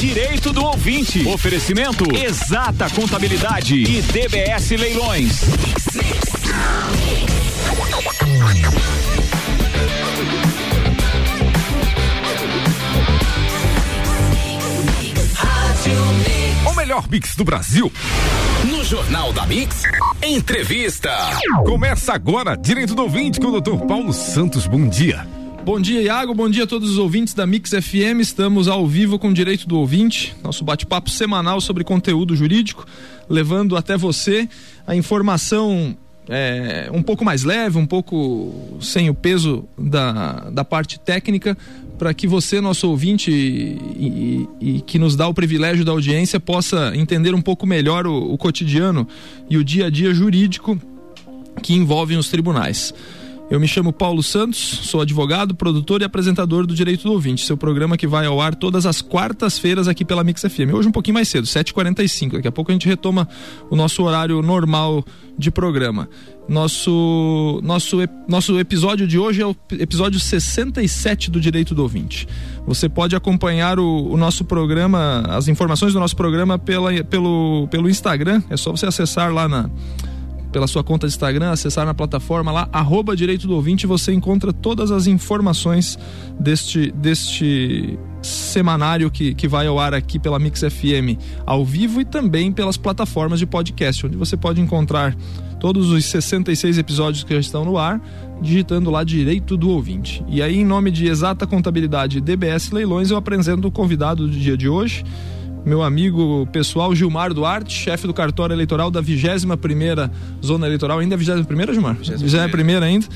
Direito do ouvinte. Oferecimento Exata Contabilidade e DBS Leilões. O melhor mix do Brasil. No Jornal da Mix, entrevista. Começa agora, direito do ouvinte, com o doutor Paulo Santos. Bom dia. Bom dia, Iago. Bom dia a todos os ouvintes da Mix FM. Estamos ao vivo com o Direito do Ouvinte, nosso bate-papo semanal sobre conteúdo jurídico, levando até você a informação é, um pouco mais leve, um pouco sem o peso da, da parte técnica, para que você, nosso ouvinte, e, e, e, que nos dá o privilégio da audiência, possa entender um pouco melhor o, o cotidiano e o dia a dia jurídico que envolvem os tribunais. Eu me chamo Paulo Santos, sou advogado, produtor e apresentador do Direito do Ouvinte, seu programa que vai ao ar todas as quartas-feiras aqui pela Mix FM. Hoje um pouquinho mais cedo, 7h45. Daqui a pouco a gente retoma o nosso horário normal de programa. Nosso, nosso, nosso episódio de hoje é o episódio 67 do Direito do Ouvinte. Você pode acompanhar o, o nosso programa, as informações do nosso programa pela, pelo, pelo Instagram. É só você acessar lá na pela sua conta de Instagram, acessar na plataforma lá, arroba Direito do Ouvinte, você encontra todas as informações deste, deste semanário que, que vai ao ar aqui pela Mix FM ao vivo e também pelas plataformas de podcast, onde você pode encontrar todos os 66 episódios que já estão no ar, digitando lá Direito do Ouvinte. E aí, em nome de Exata Contabilidade DBS Leilões, eu apresento o convidado do dia de hoje meu amigo pessoal Gilmar Duarte, chefe do cartório eleitoral da 21 primeira Zona Eleitoral. Ainda é a 21 primeira, Gilmar? 21 primeira ainda.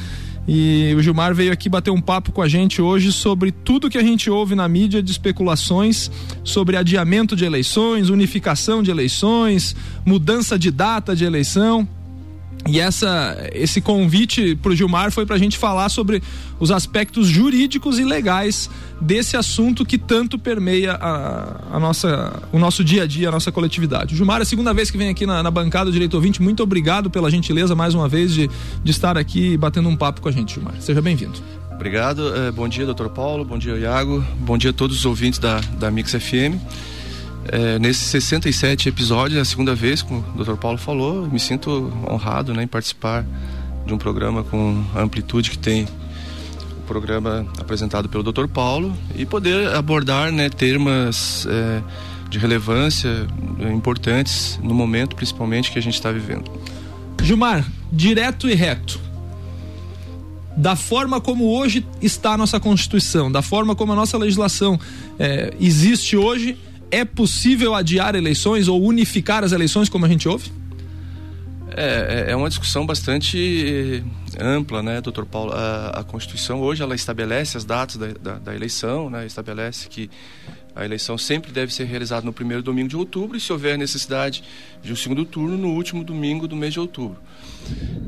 E o Gilmar veio aqui bater um papo com a gente hoje sobre tudo que a gente ouve na mídia de especulações sobre adiamento de eleições, unificação de eleições, mudança de data de eleição. E essa, esse convite para o Gilmar foi para a gente falar sobre os aspectos jurídicos e legais desse assunto que tanto permeia a, a, nossa, o nosso dia a dia, a nossa coletividade. O Gilmar, é a segunda vez que vem aqui na, na bancada do Direito Ouvinte, muito obrigado pela gentileza mais uma vez de, de estar aqui batendo um papo com a gente, Gilmar. Seja bem-vindo. Obrigado, é, bom dia, doutor Paulo, bom dia, Iago, bom dia a todos os ouvintes da, da Mix FM. É, nesses 67 episódios, é a segunda vez, como o Dr. Paulo falou, me sinto honrado né, em participar de um programa com a amplitude que tem o programa apresentado pelo Dr. Paulo e poder abordar né, termos é, de relevância é, importantes no momento, principalmente, que a gente está vivendo. Gilmar, direto e reto. Da forma como hoje está a nossa Constituição, da forma como a nossa legislação é, existe hoje, é possível adiar eleições ou unificar as eleições, como a gente ouve? É, é, é uma discussão bastante ampla, né, doutor Paulo? A, a Constituição hoje ela estabelece as datas da, da, da, eleição, né, estabelece que a eleição sempre deve ser realizada no primeiro domingo de outubro e, se houver necessidade de um segundo turno, no último domingo do mês de outubro.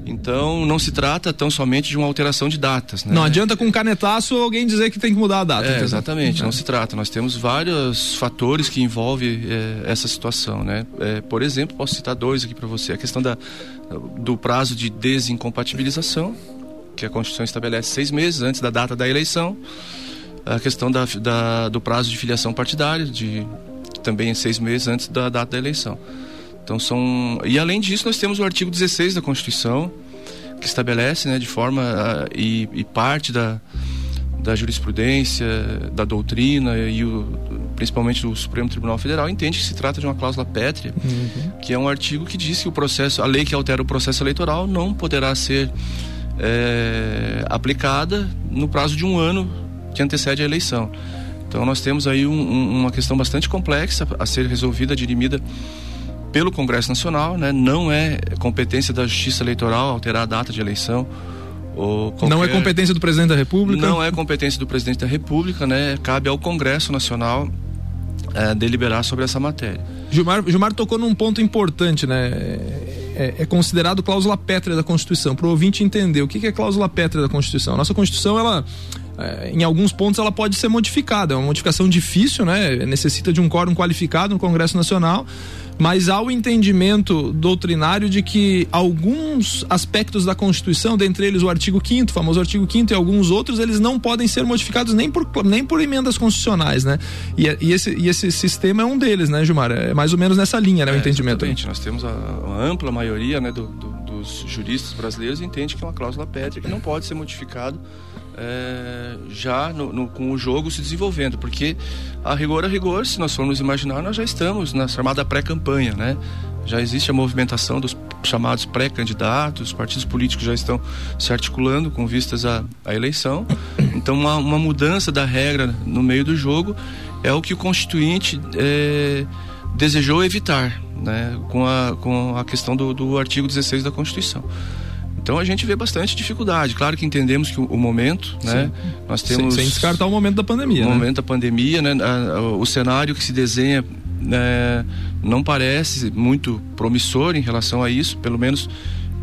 Então, não se trata tão somente de uma alteração de datas. Né? Não adianta com um canetaço alguém dizer que tem que mudar a data. É, exatamente, não. não se trata. Nós temos vários fatores que envolvem é, essa situação. Né? É, por exemplo, posso citar dois aqui para você. A questão da, do prazo de desincompatibilização, que a Constituição estabelece seis meses antes da data da eleição. A questão da, da do prazo de filiação partidária, de também seis meses antes da data da eleição. Então são e além disso nós temos o artigo 16 da Constituição que estabelece, né, de forma uh, e, e, parte da, da jurisprudência, da doutrina e o, principalmente do Supremo Tribunal Federal entende que se trata de uma cláusula pétrea, uhum. que é um artigo que diz que o processo, a lei que altera o processo eleitoral não poderá ser é, aplicada no prazo de um ano que antecede a eleição. Então nós temos aí um, um, uma questão bastante complexa a ser resolvida, dirimida pelo Congresso Nacional, né? Não é competência da Justiça Eleitoral alterar a data de eleição. Qualquer... Não é competência do presidente da República? Não é competência do presidente da República, né? Cabe ao Congresso Nacional é, deliberar sobre essa matéria. Gilmar, Gilmar tocou num ponto importante, né? É, é considerado cláusula pétrea da Constituição. Para o ouvinte entender o que, que é cláusula pétrea da Constituição. A nossa Constituição, ela é, em alguns pontos ela pode ser modificada. É uma modificação difícil, né? Necessita de um quórum qualificado no Congresso Nacional, mas há o entendimento doutrinário de que alguns aspectos da Constituição, dentre eles o artigo 5 famoso artigo 5 e alguns outros, eles não podem ser modificados nem por, nem por emendas constitucionais, né? E, e, esse, e esse sistema é um deles, né, Gilmar? É mais ou menos nessa linha, né, o é, entendimento. Exatamente. Nós temos a, a ampla maioria né, do, do, dos juristas brasileiros entende que é uma cláusula pétrea que não pode ser modificado é, já no, no, com o jogo se desenvolvendo, porque a rigor a rigor, se nós formos imaginar, nós já estamos na chamada pré-campanha, né? Já existe a movimentação dos chamados pré-candidatos, os partidos políticos já estão se articulando com vistas à, à eleição. Então, uma, uma, mudança da regra no meio do jogo é o que o Constituinte é, desejou evitar, né? Com a, com a questão do, do artigo 16 da Constituição. Então a gente vê bastante dificuldade. Claro que entendemos que o, o momento, né? Nós temos sem, sem, descartar o momento da pandemia. O né? momento da pandemia, né? O cenário que se desenha né, não parece muito promissor em relação a isso, pelo menos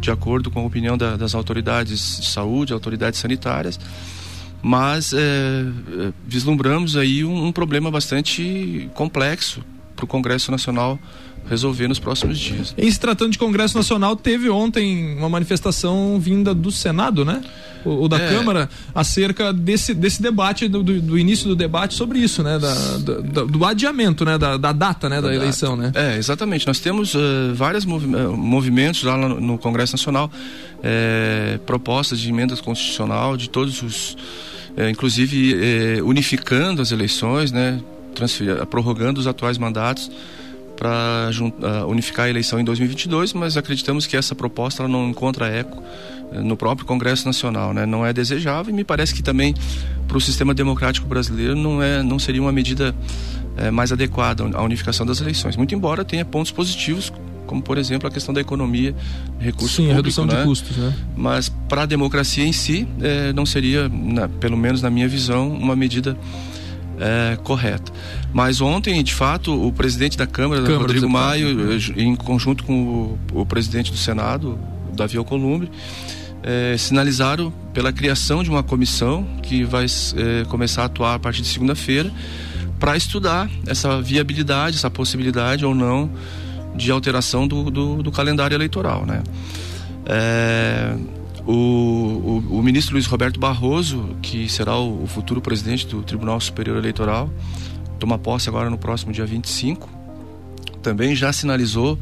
de acordo com a opinião da, das autoridades de saúde, autoridades sanitárias. Mas é, vislumbramos aí um, um problema bastante complexo para o Congresso Nacional resolver nos próximos dias. Em se tratando de Congresso Nacional, teve ontem uma manifestação vinda do Senado, né? O, o da é. Câmara, acerca desse, desse debate, do, do, início do debate sobre isso, né? Da, da, do adiamento, né? Da, da data, né? Da, da eleição, data. né? É, exatamente. Nós temos uh, vários movi movimentos lá no, no Congresso Nacional, é, propostas de emendas constitucional de todos os. Inclusive unificando as eleições, né? prorrogando os atuais mandatos para uh, unificar a eleição em 2022, mas acreditamos que essa proposta não encontra eco uh, no próprio Congresso Nacional, né? Não é desejável e me parece que também para o sistema democrático brasileiro não é, não seria uma medida uh, mais adequada à unificação das eleições. Muito embora tenha pontos positivos, como por exemplo a questão da economia, recursos Sim, público, redução né? de custos, né? Mas para a democracia em si, eh, não seria, na, pelo menos na minha visão, uma medida é, correta. Mas ontem, de fato, o presidente da Câmara, Câmara Rodrigo Maio, eh, em conjunto com o, o, presidente do Senado, Davi Alcolumbre, é, sinalizaram pela criação de uma comissão que vai é, começar a atuar a partir de segunda-feira para estudar essa viabilidade, essa possibilidade ou não de alteração do, do, do calendário eleitoral, né? É, o, o, o, ministro Luiz Roberto Barroso, que será o, o, futuro presidente do Tribunal Superior Eleitoral, toma posse agora no próximo dia 25, também já sinalizou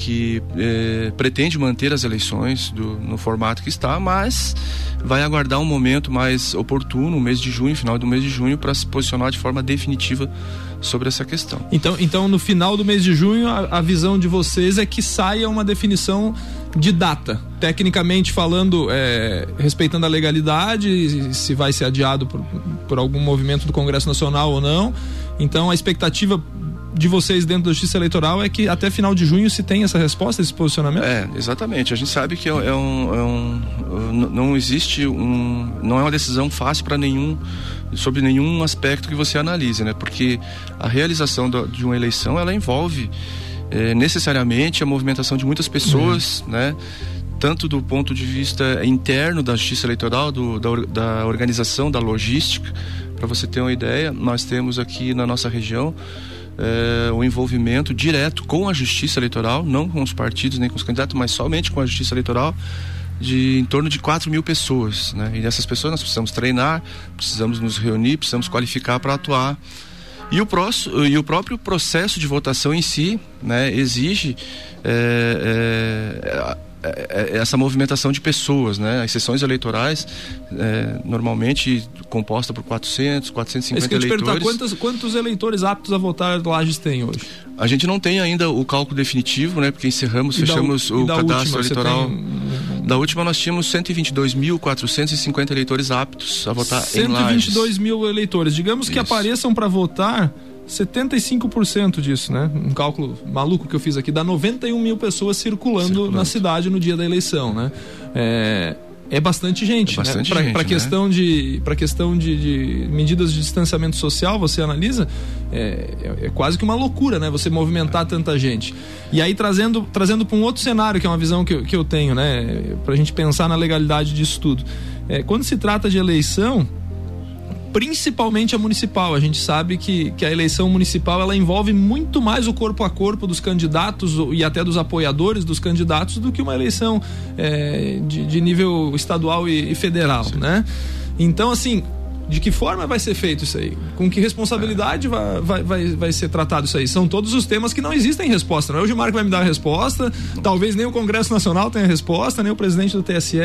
que eh, pretende manter as eleições do, no formato que está, mas vai aguardar um momento mais oportuno, o mês de junho, final do mês de junho, para se posicionar de forma definitiva sobre essa questão. Então, então no final do mês de junho, a, a visão de vocês é que saia uma definição de data. Tecnicamente falando, é, respeitando a legalidade, se vai ser adiado por, por algum movimento do Congresso Nacional ou não. Então a expectativa de vocês dentro da Justiça Eleitoral é que até final de junho se tem essa resposta, esse posicionamento? É, exatamente. A gente sabe que é, é um, é um, não existe um, não é uma decisão fácil para nenhum sobre nenhum aspecto que você analise, né? Porque a realização de uma eleição ela envolve é, necessariamente a movimentação de muitas pessoas, uhum. né? Tanto do ponto de vista interno da Justiça Eleitoral, do, da, da organização, da logística. Para você ter uma ideia, nós temos aqui na nossa região é, o envolvimento direto com a Justiça Eleitoral, não com os partidos nem com os candidatos, mas somente com a Justiça Eleitoral de em torno de 4 mil pessoas. Né? E dessas pessoas nós precisamos treinar, precisamos nos reunir, precisamos qualificar para atuar. E o, próximo, e o próprio processo de votação em si né, exige é, é, é, é, essa movimentação de pessoas, né? As sessões eleitorais, é, normalmente composta por 400, 450 Isso eleitores. Quantos, quantos eleitores aptos a votar Lages tem hoje? A gente não tem ainda o cálculo definitivo, né? Porque encerramos, e fechamos da, o cadastro última, eleitoral. Da última nós tínhamos 122.450 eleitores aptos a votar 122 em Lages. 122 mil eleitores. Digamos Isso. que apareçam para votar 75% disso, né? Um cálculo maluco que eu fiz aqui, dá 91 mil pessoas circulando, circulando. na cidade no dia da eleição, né? É, é bastante gente, é bastante né? Para né? questão de questão de, de, medidas de distanciamento social, você analisa, é, é, é, quase que uma loucura, né? Você movimentar tanta gente. E aí trazendo trazendo para um outro cenário que é uma visão que, eu, que eu tenho, né? Para a gente pensar na legalidade disso tudo. É, quando se trata de eleição principalmente a municipal. A gente sabe que, que a eleição municipal ela envolve muito mais o corpo a corpo dos candidatos e até dos apoiadores dos candidatos do que uma eleição é, de, de, nível estadual e, e federal, Sim. né? Então, assim, de que forma vai ser feito isso aí? Com que responsabilidade é. vai, vai, vai, vai ser tratado isso aí? São todos os temas que não existem resposta. Não é o Gilmar que vai me dar a resposta, talvez nem o Congresso Nacional tenha resposta, nem o presidente do TSE.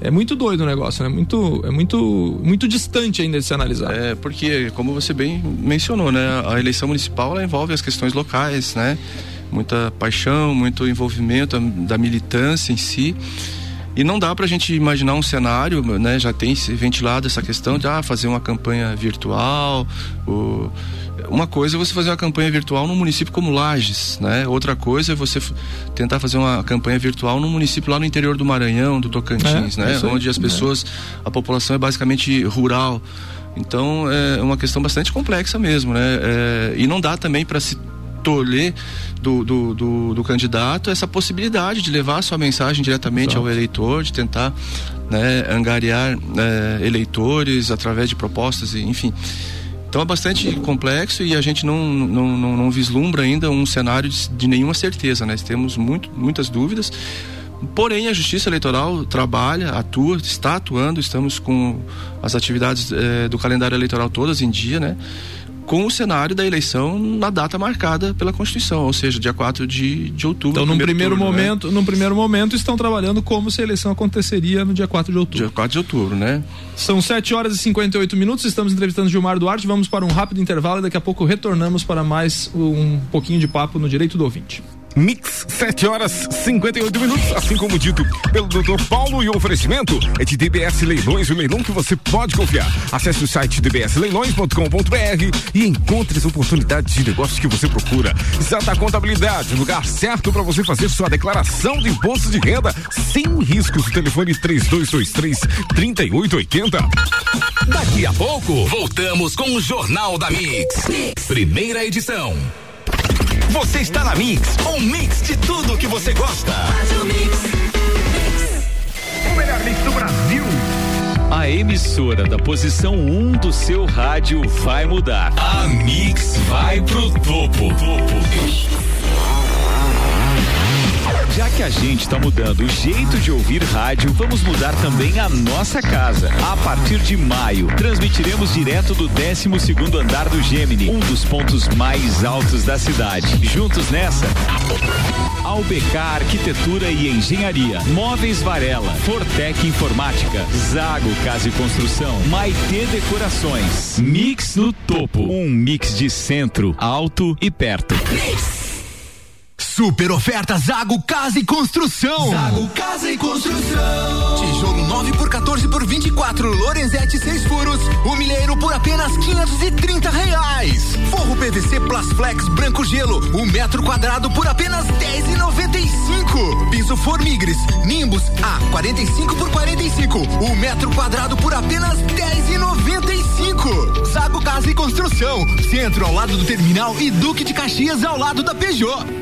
É muito doido o negócio, né? muito, é muito, muito distante ainda de se analisar. É, porque, como você bem mencionou, né? A eleição municipal envolve as questões locais, né? Muita paixão, muito envolvimento da militância em si. E não dá para a gente imaginar um cenário, né? Já tem se ventilado essa questão de ah, fazer uma campanha virtual. Uma coisa é você fazer uma campanha virtual num município como Lages, né? Outra coisa é você tentar fazer uma campanha virtual num município lá no interior do Maranhão, do Tocantins, é, né? Onde as pessoas, a população é basicamente rural. Então é uma questão bastante complexa mesmo, né? É, e não dá também para se tolher do, do, do, do, candidato essa possibilidade de levar a sua mensagem diretamente Exato. ao eleitor, de tentar né, angariar é, eleitores através de propostas, enfim. Então é bastante complexo e a gente não, não, não, não vislumbra ainda um cenário de, de nenhuma certeza, né? Temos muito, muitas dúvidas. Porém, a Justiça Eleitoral trabalha, atua, está atuando, estamos com as atividades eh, do calendário eleitoral todas em dia, né? Com o cenário da eleição na data marcada pela Constituição, ou seja, dia 4 de, de outubro. Então, num primeiro, turno, né? momento, né? num primeiro momento, estão trabalhando como se a eleição aconteceria no dia 4 de outubro. Dia 4 de outubro, né? São 7 horas e 58 minutos, estamos entrevistando Gilmar Duarte, vamos para um rápido intervalo e daqui a pouco retornamos para mais um pouquinho de papo no Direito do Ouvinte. Mix, 7 horas 58 minutos, assim como dito pelo Dr. Paulo e o oferecimento é de DBS Leilões, o leilão que você pode confiar. Acesse o site dbsleilões.com.br e encontre as oportunidades de negócios que você procura. Exata Contabilidade, lugar certo para você fazer sua declaração de imposto de renda sem riscos. Telefone 3223 3880. Daqui a pouco, voltamos com o Jornal da mix. mix. Primeira edição. Você está na Mix, um mix de tudo que você gosta. O melhor mix do Brasil. A emissora da posição 1 um do seu rádio vai mudar. A Mix vai pro topo. topo. Já que a gente está mudando o jeito de ouvir rádio, vamos mudar também a nossa casa. A partir de maio, transmitiremos direto do 12 segundo andar do Gemini, um dos pontos mais altos da cidade. Juntos nessa? Albecar Arquitetura e Engenharia, Móveis Varela, Fortec Informática, Zago Casa e Construção, Maitê Decorações. Mix no topo, um mix de centro, alto e perto. Mix. Super oferta Zago Casa e Construção. Zago Casa e Construção. Tijolo 9 por 14 por 24, Lorenzetti 6 furos, o milheiro por apenas 530 reais. Forro PVC Plasflex branco gelo, um metro quadrado por apenas 10,95. Piso Formigres Nimbus A 45 por 45, um metro quadrado por apenas 10,95. Zago Casa e Construção, centro ao lado do terminal e Duque de Caxias ao lado da Peugeot.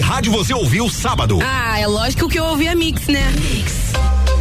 rádio você ouviu sábado? Ah, é lógico que eu ouvi a Mix, né? Mix.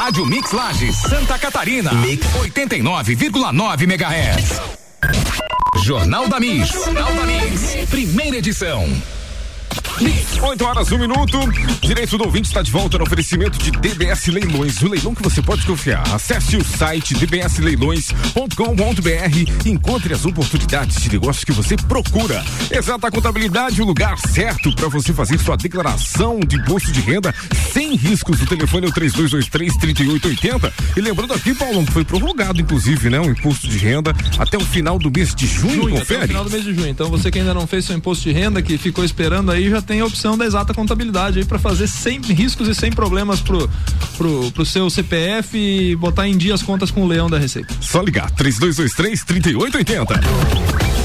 Rádio Mix Lages, Santa Catarina. Mix 89,9 MHz. Jornal da Mix. Jornal da Mix. Primeira edição. 8 horas, um minuto. Direito do ouvinte está de volta no oferecimento de DBS Leilões. O leilão que você pode confiar. Acesse o site dbsleilões.com.br e encontre as oportunidades de negócio que você procura. Exata Contabilidade, o lugar certo para você fazer sua declaração de imposto de renda sem riscos. O telefone é o 3223-3880. E lembrando aqui, Paulão, que foi prorrogado, inclusive, né? O imposto de renda até o final do mês de junho, junho confere? Até o final do mês de junho. Então você que ainda não fez seu imposto de renda, que ficou esperando aí, já tem a opção da exata contabilidade aí para fazer sem riscos e sem problemas pro, pro, pro seu CPF e botar em dia as contas com o leão da Receita. Só ligar, 3223 3880.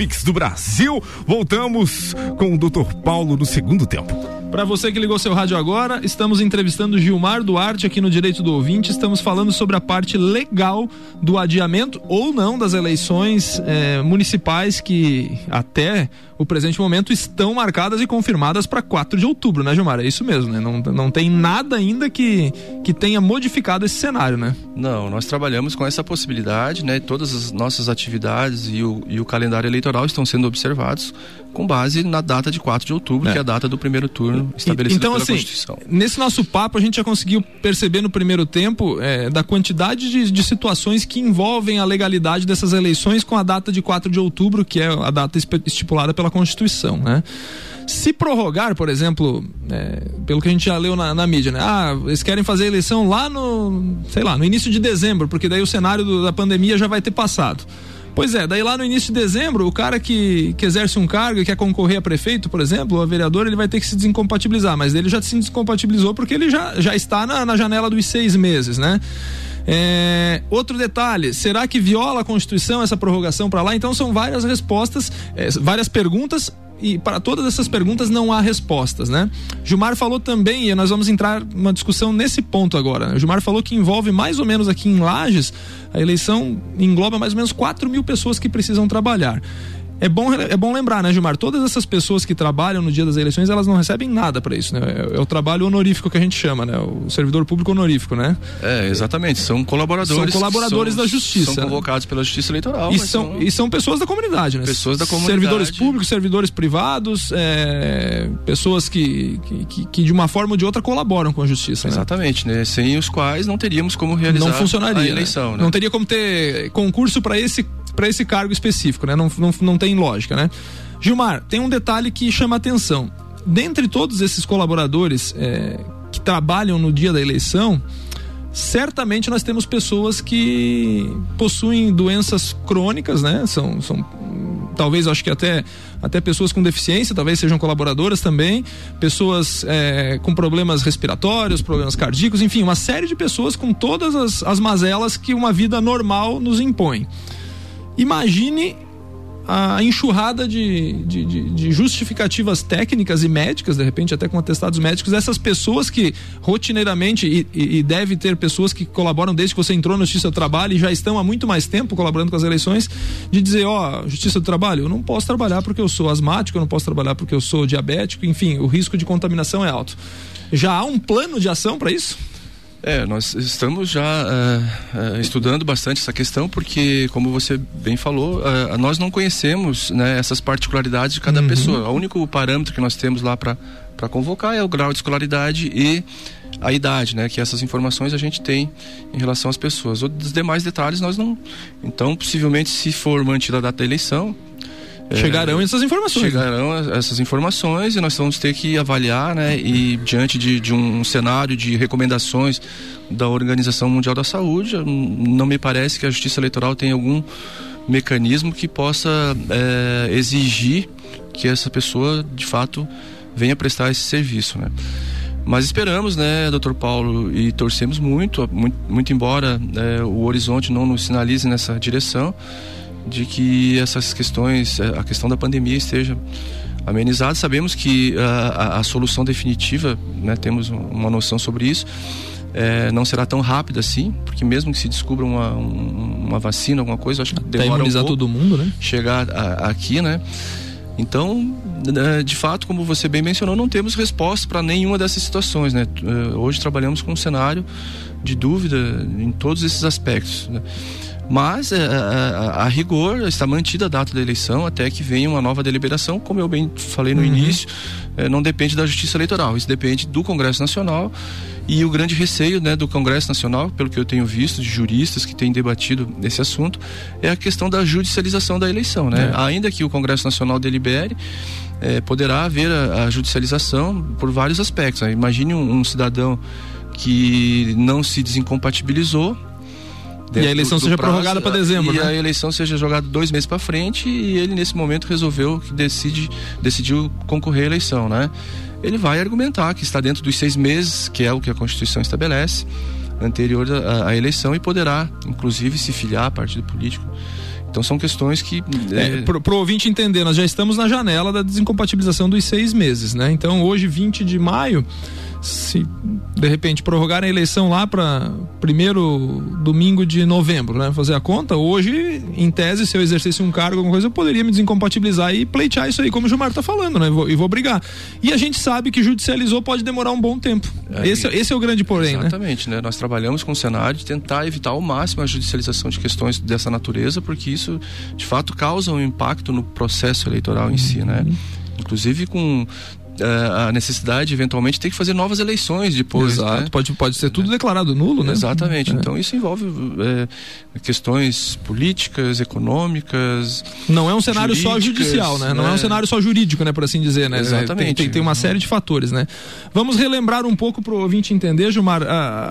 Mix do Brasil. Voltamos com o Dr. Paulo no segundo tempo. Para você que ligou seu rádio agora, estamos entrevistando Gilmar Duarte aqui no Direito do Ouvinte. Estamos falando sobre a parte legal do adiamento ou não das eleições eh, municipais que até o presente momento estão marcadas e confirmadas para 4 de outubro, né, Gilmar? É isso mesmo, né? Não, não tem nada ainda que, que tenha modificado esse cenário, né? Não, nós trabalhamos com essa possibilidade, né? Todas as nossas atividades e o, e o calendário eleitoral estão sendo observados com base na data de 4 de outubro, é. que é a data do primeiro turno estabelecida então, pela assim, Constituição. Nesse nosso papo, a gente já conseguiu perceber no primeiro tempo é, da quantidade de, de situações que envolvem a legalidade dessas eleições com a data de 4 de outubro, que é a data estipulada pela Constituição, né? Se prorrogar, por exemplo, é, pelo que a gente já leu na, na, mídia, né? Ah, eles querem fazer a eleição lá no, sei lá, no início de dezembro, porque daí o cenário do, da pandemia já vai ter passado. Pois é, daí lá no início de dezembro, o cara que, que exerce um cargo e quer concorrer a prefeito, por exemplo, ou a vereador, ele vai ter que se desincompatibilizar, mas ele já se descompatibilizou porque ele já, já está na, na janela dos seis meses, né? É, outro detalhe, será que viola a Constituição essa prorrogação para lá? Então são várias respostas, é, várias perguntas e para todas essas perguntas não há respostas, né? Gilmar falou também, e nós vamos entrar numa discussão nesse ponto agora. Né? Gilmar falou que envolve mais ou menos aqui em Lages, a eleição engloba mais ou menos 4 mil pessoas que precisam trabalhar. É bom, é bom lembrar, né, Gilmar? Todas essas pessoas que trabalham no dia das eleições, elas não recebem nada para isso, né? É, é, o trabalho honorífico que a gente chama, né? O servidor público honorífico, né? É, exatamente. São colaboradores. São colaboradores são, da justiça. São convocados né? pela justiça eleitoral. E são, são, e são pessoas da comunidade, né? Pessoas da comunidade. Servidores públicos, servidores privados, é, pessoas que, que, que, de uma forma ou de outra colaboram com a justiça. Né? Exatamente, né? Sem os quais não teríamos como realizar não funcionaria, a né? eleição. Né? Né? Não teria como ter concurso para esse para esse cargo específico, né? Não, não, não tem lógica, né? Gilmar, tem um detalhe que chama atenção. Dentre todos esses colaboradores é, que trabalham no dia da eleição, certamente nós temos pessoas que possuem doenças crônicas, né? São, são talvez acho que até até pessoas com deficiência, talvez sejam colaboradoras também, pessoas é, com problemas respiratórios, problemas cardíacos, enfim, uma série de pessoas com todas as, as mazelas que uma vida normal nos impõe. Imagine a enxurrada de, de, de, justificativas técnicas e médicas, de repente até com atestados médicos, dessas pessoas que rotineiramente, e, e, deve ter pessoas que colaboram desde que você entrou na Justiça do Trabalho e já estão há muito mais tempo colaborando com as eleições, de dizer, ó, Justiça do Trabalho, eu não posso trabalhar porque eu sou asmático, eu não posso trabalhar porque eu sou diabético, enfim, o risco de contaminação é alto. Já há um plano de ação para isso? É, nós estamos já uh, uh, estudando bastante essa questão porque, como você bem falou, uh, nós não conhecemos né, essas particularidades de cada uhum. pessoa. O único parâmetro que nós temos lá para convocar é o grau de escolaridade e a idade, né? Que essas informações a gente tem em relação às pessoas. Os demais detalhes nós não. Então, possivelmente, se for mantida a data da eleição, Chegarão é, essas informações. Né? Chegarão né? essas informações e nós vamos ter que avaliar, né? E diante de, de um cenário de recomendações da Organização Mundial da Saúde, não me parece que a Justiça Eleitoral tem algum mecanismo que possa é, exigir que essa pessoa, de fato, venha prestar esse serviço, né? Mas esperamos, né, doutor Paulo, e torcemos muito, muito, muito embora é, o horizonte não nos sinalize nessa direção, de que essas questões, eh, a questão da pandemia esteja amenizada. Sabemos que a, ah, a, a solução definitiva, né, temos uma noção sobre isso, é, não será tão rápida assim, porque mesmo que se descubra uma, uma vacina, alguma coisa, acho que Até demora imunizar um todo mundo, né? Chegar a, aqui, né? Então, né, de fato, como você bem mencionou, não temos resposta para nenhuma dessas situações, né? Eh, hoje trabalhamos com um cenário de dúvida em todos esses aspectos. Né? Mas é, a, a, rigor está mantida a data da eleição até que venha uma nova deliberação, como eu bem falei no uhum. início, é, não depende da Justiça Eleitoral, isso depende do Congresso Nacional e o grande receio né, do Congresso Nacional, pelo que eu tenho visto de juristas que têm debatido esse assunto, é a questão da judicialização da eleição. Né? É. Ainda que o Congresso Nacional delibere, é, poderá haver a, a, judicialização por vários aspectos. Né? Imagine um, um cidadão que não se desincompatibilizou e a eleição do, do seja prazo, prorrogada para dezembro, e né? a eleição seja jogada dois meses para frente e ele nesse momento resolveu que decide decidiu concorrer à eleição, né? Ele vai argumentar que está dentro dos seis meses, que é o que a Constituição estabelece, anterior à, à eleição e poderá, inclusive, se filiar a partido político. Então são questões que. É, é... Pro, pro ouvinte entender, nós já estamos na janela da desincompatibilização dos seis meses, né? Então hoje, 20 de maio, se de repente prorrogar a eleição lá para primeiro domingo de novembro, né? Fazer a conta, hoje, em tese, se eu exercesse um cargo, alguma coisa, eu poderia me desincompatibilizar e pleitear isso aí, como o Gilmar tá falando, né? E vou, e vou brigar. E a gente sabe que judicializou pode demorar um bom tempo. É, esse, esse é o grande porém, né? Exatamente, né? né? Nós trabalhamos com o cenário de tentar evitar ao máximo a judicialização de questões dessa natureza, porque isso, de fato, causa um impacto no processo eleitoral em si, né? Uhum. Inclusive com a necessidade, eventualmente, de ter que fazer novas eleições depois. Exato, né? pode, pode ser tudo declarado nulo, né? Exatamente. É. Então isso envolve é, questões políticas, econômicas. Não é um cenário só judicial, né? Não é um né? cenário só jurídico, né? Por assim dizer, né? Exatamente. Tem, tem, tem uma série de fatores, né? Vamos relembrar um pouco para o ouvinte entender, Gilmar,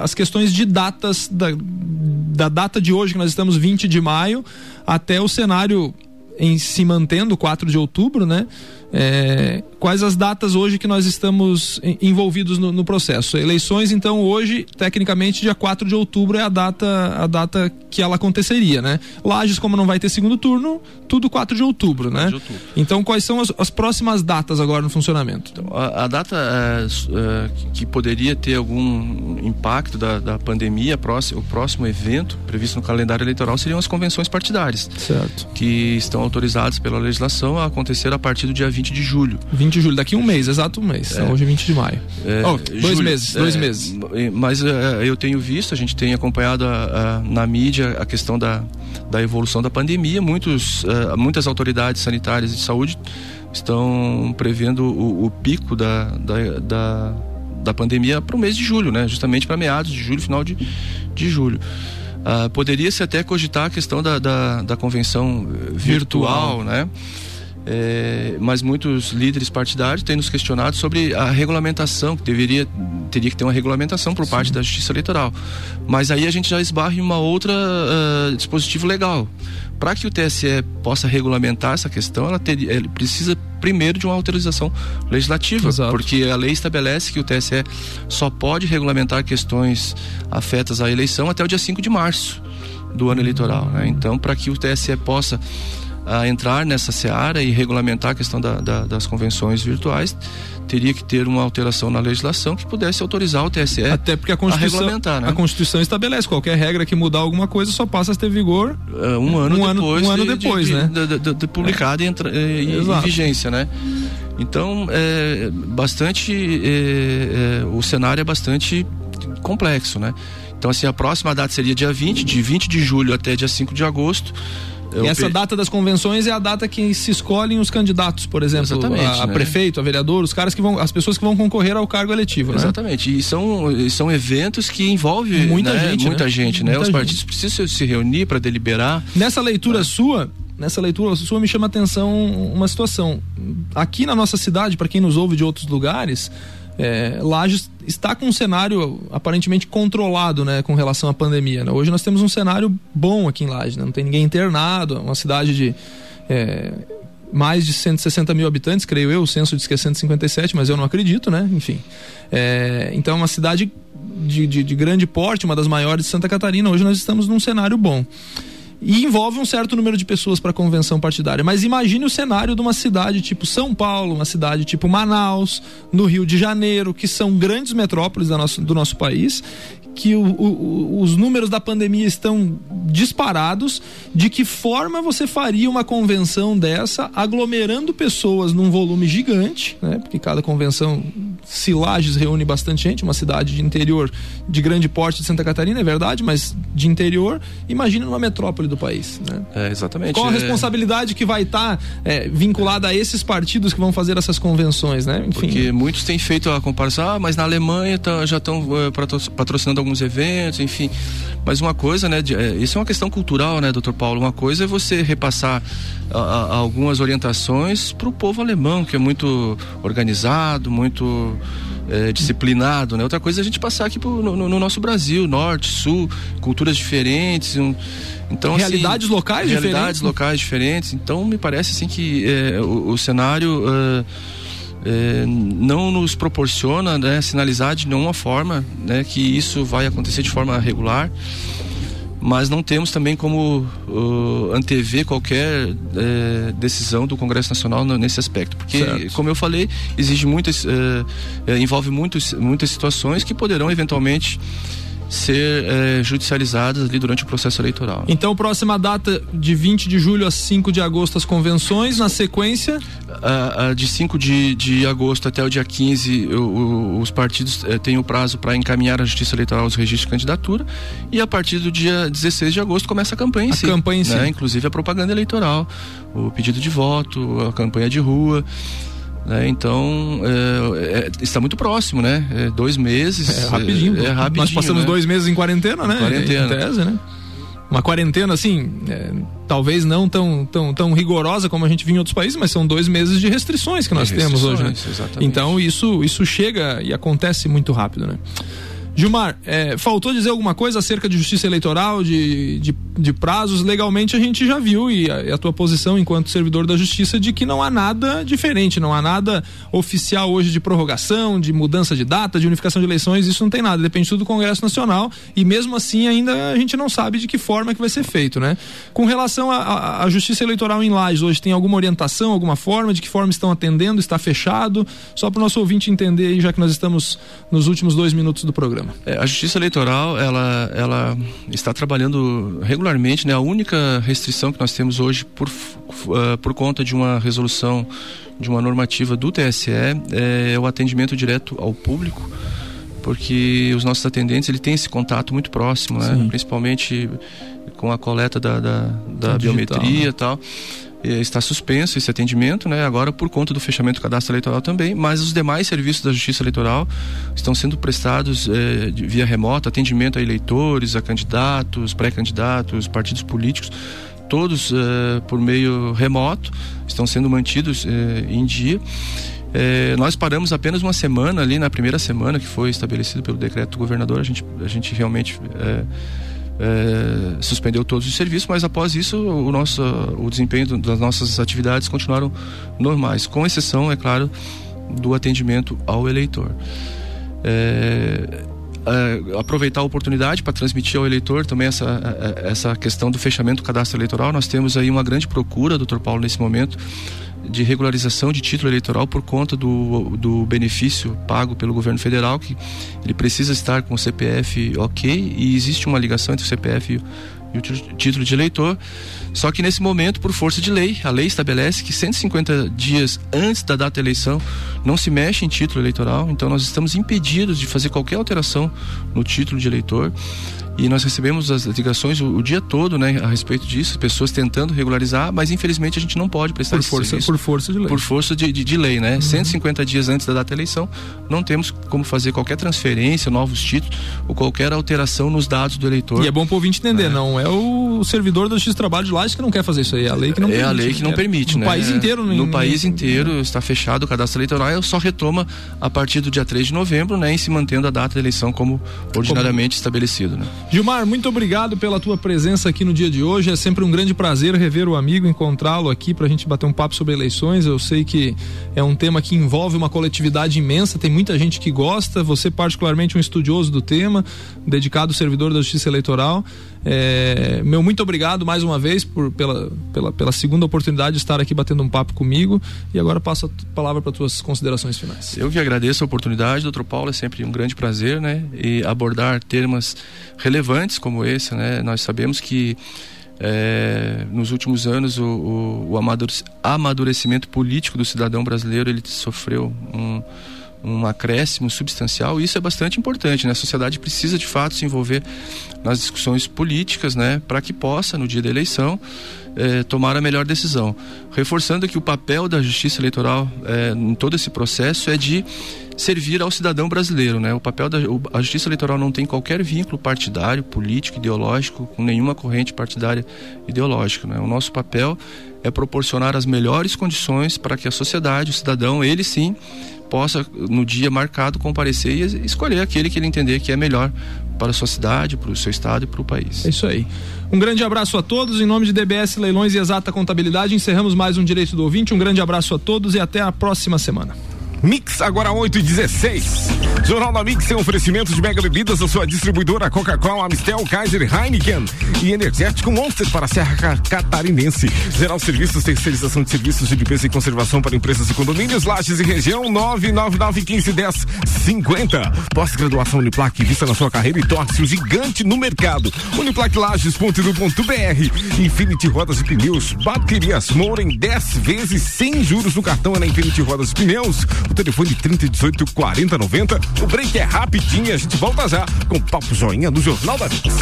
as questões de datas da, da data de hoje, que nós estamos 20 de maio, até o cenário em se mantendo 4 de outubro, né? É, quais as datas hoje que nós estamos envolvidos no, no, processo? Eleições, então, hoje, tecnicamente, dia 4 de outubro é a data, a data que ela aconteceria, né? Lages, como não vai ter segundo turno, tudo 4 de outubro, 4 né? De outubro. Então, quais são as, as, próximas datas agora no funcionamento? Então, a, a, data é, é, que poderia ter algum impacto da, da pandemia, próximo, o próximo evento previsto no calendário eleitoral seriam as convenções partidárias. Certo. Que estão autorizadas pela legislação a acontecer a partir do dia 20 20 de julho. 20 de julho, daqui um mês, exato um mês. É. Hoje é 20 de maio. É, oh, dois julho, meses, dois é, meses. Mas é, eu tenho visto, a gente tem acompanhado a, a, na mídia a questão da, da evolução da pandemia. Muitos, é, muitas autoridades sanitárias de saúde estão prevendo o, o pico da, da, da, da pandemia para o mês de julho, né? Justamente para meados de julho, final de, de julho. Uh, Poderia-se até cogitar a questão da, da, da convenção virtual, virtual. né? É, mas muitos líderes partidários têm nos questionado sobre a regulamentação, que deveria, teria que ter uma regulamentação por Sim. parte da Justiça Eleitoral. Mas aí a gente já esbarra em uma outra uh, dispositivo legal. Para que o TSE possa regulamentar essa questão, ela, precisa primeiro de uma autorização legislativa, Exato. porque a lei estabelece que o TSE só pode regulamentar questões afetas à eleição até o dia 5 de março do ano eleitoral. Né? Então, para que o TSE possa a entrar nessa seara e regulamentar a questão da, da, das convenções virtuais, teria que ter uma alteração na legislação que pudesse autorizar o TSE Até porque a Constituição, a regulamentar, né? A Constituição estabelece qualquer regra que mudar alguma coisa só passa a ter vigor uh, um ano um depois, ano, um ano depois, de, né? De, de, de publicado é. e, entra, e, em vigência, né? Então, é bastante é, é, o cenário é bastante complexo, né? Então, assim, a próxima data seria dia 20, de 20 de julho até dia 5 de agosto. E essa pe... data das convenções é a data que se escolhem os candidatos, por exemplo, Exatamente, a, a né? prefeito, a vereador, os caras que vão, as pessoas que vão concorrer ao cargo eletivo, né? Exatamente. E são, são eventos que envolvem muita né? gente, muita né? gente, né? Muita os gente. partidos precisam se reunir para deliberar. Nessa leitura ah. sua, nessa leitura sua me chama a atenção uma situação. Aqui na nossa cidade, para quem nos ouve de outros lugares, é, Lages está com um cenário aparentemente controlado, né, com relação à pandemia. Né? Hoje nós temos um cenário bom aqui em Lages, né? não tem ninguém internado, uma cidade de é, mais de 160 mil habitantes, creio eu, o censo diz que é 157, mas eu não acredito, né? Enfim. É, então é uma cidade de, de, de grande porte, uma das maiores de Santa Catarina. Hoje nós estamos num cenário bom e envolve um certo número de pessoas para convenção partidária. Mas imagine o cenário de uma cidade tipo São Paulo, uma cidade tipo Manaus, no Rio de Janeiro, que são grandes metrópoles nosso, do nosso país, que o, o, os números da pandemia estão disparados. De que forma você faria uma convenção dessa, aglomerando pessoas num volume gigante, né? Porque cada convenção se Lages reúne bastante gente, uma cidade de interior de grande porte de Santa Catarina, é verdade, mas de interior, imagina numa metrópole do país. Né? É, exatamente. Qual a é... responsabilidade que vai estar tá, é, vinculada a esses partidos que vão fazer essas convenções, né? Enfim. Porque muitos têm feito a comparação, ah, mas na Alemanha tá, já estão uh, patrocinando alguns eventos, enfim. Mas uma coisa, né? De, é, isso é uma questão cultural, né, doutor Paulo? Uma coisa é você repassar a, a, algumas orientações para o povo alemão, que é muito organizado, muito é, disciplinado, né? Outra coisa é a gente passar aqui pro, no, no, nosso Brasil, norte, sul, culturas diferentes, um, então assim, realidades assim, locais realidades diferentes. locais diferentes. Então me parece assim que é, o, o, cenário uh, é, não nos proporciona né, sinalizar de nenhuma forma né, que isso vai acontecer de forma regular mas não temos também como uh, antever qualquer uh, decisão do Congresso Nacional nesse aspecto, porque, certo. como eu falei, exige muitas, uh, envolve muitos, muitas situações que poderão eventualmente ser é, judicializadas ali durante o processo eleitoral. Então, próxima data de 20 de julho a 5 de agosto, as convenções, na sequência? A, a de 5 de, de agosto até o dia 15, o, o, os partidos é, têm o prazo para encaminhar à Justiça Eleitoral os registros de candidatura e a partir do dia 16 de agosto começa a campanha em a si. campanha em né? si. Inclusive a propaganda eleitoral, o pedido de voto, a campanha de rua. Né? Então, é, é, está muito próximo, né? É dois meses. É rapidinho. É, é rapidinho Nós passamos né? dois meses em quarentena, né? Quarentena. Em tese, né? Uma quarentena, assim, é, talvez não tão, tão, tão rigorosa como a gente viu em outros países, mas são dois meses de restrições que nós temos hoje, né? Exatamente. Então, isso, isso chega e acontece muito rápido, né? Gilmar, é, faltou dizer alguma coisa acerca de justiça eleitoral, de, de, de prazos? Legalmente a gente já viu, e a, a, tua posição enquanto servidor da justiça, de que não há nada diferente, não há nada oficial hoje de prorrogação, de mudança de data, de unificação de eleições, isso não tem nada, depende tudo do Congresso Nacional, e mesmo assim ainda a gente não sabe de que forma que vai ser feito, né? Com relação à justiça eleitoral em Lages, hoje tem alguma orientação, alguma forma, de que forma estão atendendo, está fechado? Só para o nosso ouvinte entender aí, já que nós estamos nos últimos dois minutos do programa. É, a Justiça Eleitoral ela, ela está trabalhando regularmente. Né? A única restrição que nós temos hoje por, uh, por conta de uma resolução de uma normativa do TSE é o atendimento direto ao público porque os nossos atendentes ele tem esse contato muito próximo, né? principalmente com a coleta da, da, da biometria né? e tal. Eh, está suspenso esse atendimento, né? Agora por conta do fechamento do cadastro eleitoral também, mas os demais serviços da Justiça Eleitoral estão sendo prestados eh, via remota, atendimento a eleitores, a candidatos, pré-candidatos, partidos políticos, todos eh, por meio remoto, estão sendo mantidos em dia. nós paramos apenas uma semana ali na primeira semana que foi estabelecido pelo decreto do governador. A gente, a gente realmente é, suspendeu todos os serviços, mas após isso o nosso o desempenho das nossas atividades continuaram normais, com exceção, é claro, do atendimento ao eleitor. É, é, aproveitar a oportunidade para transmitir ao eleitor também essa, é, é, essa questão do fechamento do cadastro eleitoral. Nós temos aí uma grande procura, doutor Paulo, nesse momento, de regularização de título eleitoral por conta do, do benefício pago pelo governo federal, que ele precisa estar com o CPF ok e existe uma ligação entre o CPF e e o título de eleitor. Só que nesse momento, por força de lei, a lei estabelece que 150 dias antes da data da eleição não se mexe em título eleitoral, então nós estamos impedidos de fazer qualquer alteração no título de eleitor. E nós recebemos as ligações o, o, dia todo, né, a respeito disso, pessoas tentando regularizar, mas infelizmente a gente não pode prestar por força, serviço. Por força de lei. Por força de, de, de lei, né? Uhum. 150 dias antes da data da eleição, não temos como fazer qualquer transferência, novos títulos ou qualquer alteração nos dados do eleitor. E é bom para o ouvinte entender, é. não é o servidor do X Trabalho de Lages que não quer fazer isso aí, é a lei que não é permite. É a lei que não permite, no né? país inteiro. No, no país inteiro está fechado o cadastro eleitoral, só retoma a partir do dia 3 de novembro, né? E se mantendo a data da eleição como ordinariamente como... estabelecido, né? Gilmar, muito obrigado pela tua presença aqui no dia de hoje. É sempre um grande prazer rever o amigo, encontrá-lo aqui para a gente bater um papo sobre eleições. Eu sei que é um tema que envolve uma coletividade imensa, tem muita gente que gosta. Você, particularmente, um estudioso do tema, dedicado servidor da Justiça Eleitoral. É, meu muito obrigado mais uma vez por, pela, pela, pela segunda oportunidade de estar aqui batendo um papo comigo. E agora passo a palavra para tuas considerações finais. Eu que agradeço a oportunidade, doutor Paulo. É sempre um grande prazer, né? E abordar temas relevantes como esse, né? Nós sabemos que é, nos últimos anos o, o, o, amadurecimento político do cidadão brasileiro ele sofreu um um acréscimo substancial, isso é bastante importante, né? A sociedade precisa de fato se envolver nas discussões políticas, né? Para que possa, no dia da eleição, eh, tomar a melhor decisão. Reforçando que o papel da justiça eleitoral eh, em todo esse processo é de servir ao cidadão brasileiro, né? O papel da a justiça eleitoral não tem qualquer vínculo partidário, político, ideológico com nenhuma corrente partidária ideológica, né? O nosso papel é proporcionar as melhores condições para que a sociedade, o cidadão, ele sim possa no dia marcado comparecer e escolher aquele que ele entender que é melhor para a sua cidade, para o seu estado e para o país. É isso aí. Um grande abraço a todos. Em nome de DBS Leilões e Exata Contabilidade, encerramos mais um Direito do Ouvinte. Um grande abraço a todos e até a próxima semana. Mix agora 8 e 16. Jornal da Mix tem oferecimento de mega bebidas da sua distribuidora Coca-Cola, Amistel, Kaiser, Heineken e Energético Monster para a Serra Catarinense. Geral Serviços, terceirização de serviços de limpeza e conservação para empresas e condomínios, lajes e região 999151050. Pós-graduação Uniplac, vista na sua carreira e torce o gigante no mercado. Uniplaclages.edu.br Infinity Rodas e Pneus, baterias Moura em 10 vezes sem juros no cartão é na Infinity Rodas e Pneus o telefone 3018 4090. O break é rapidinho, a gente volta já com Papo Joinha no Jornal da Mix.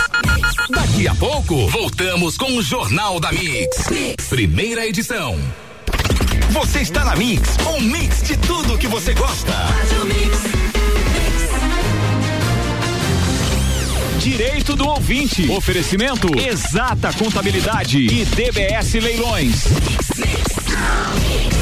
Daqui a pouco, voltamos com o Jornal da Mix. Primeira edição. Você está na Mix, um mix de tudo que você gosta. Direito do ouvinte. Oferecimento Exata Contabilidade e DBS Leilões. Mix, mix, mix.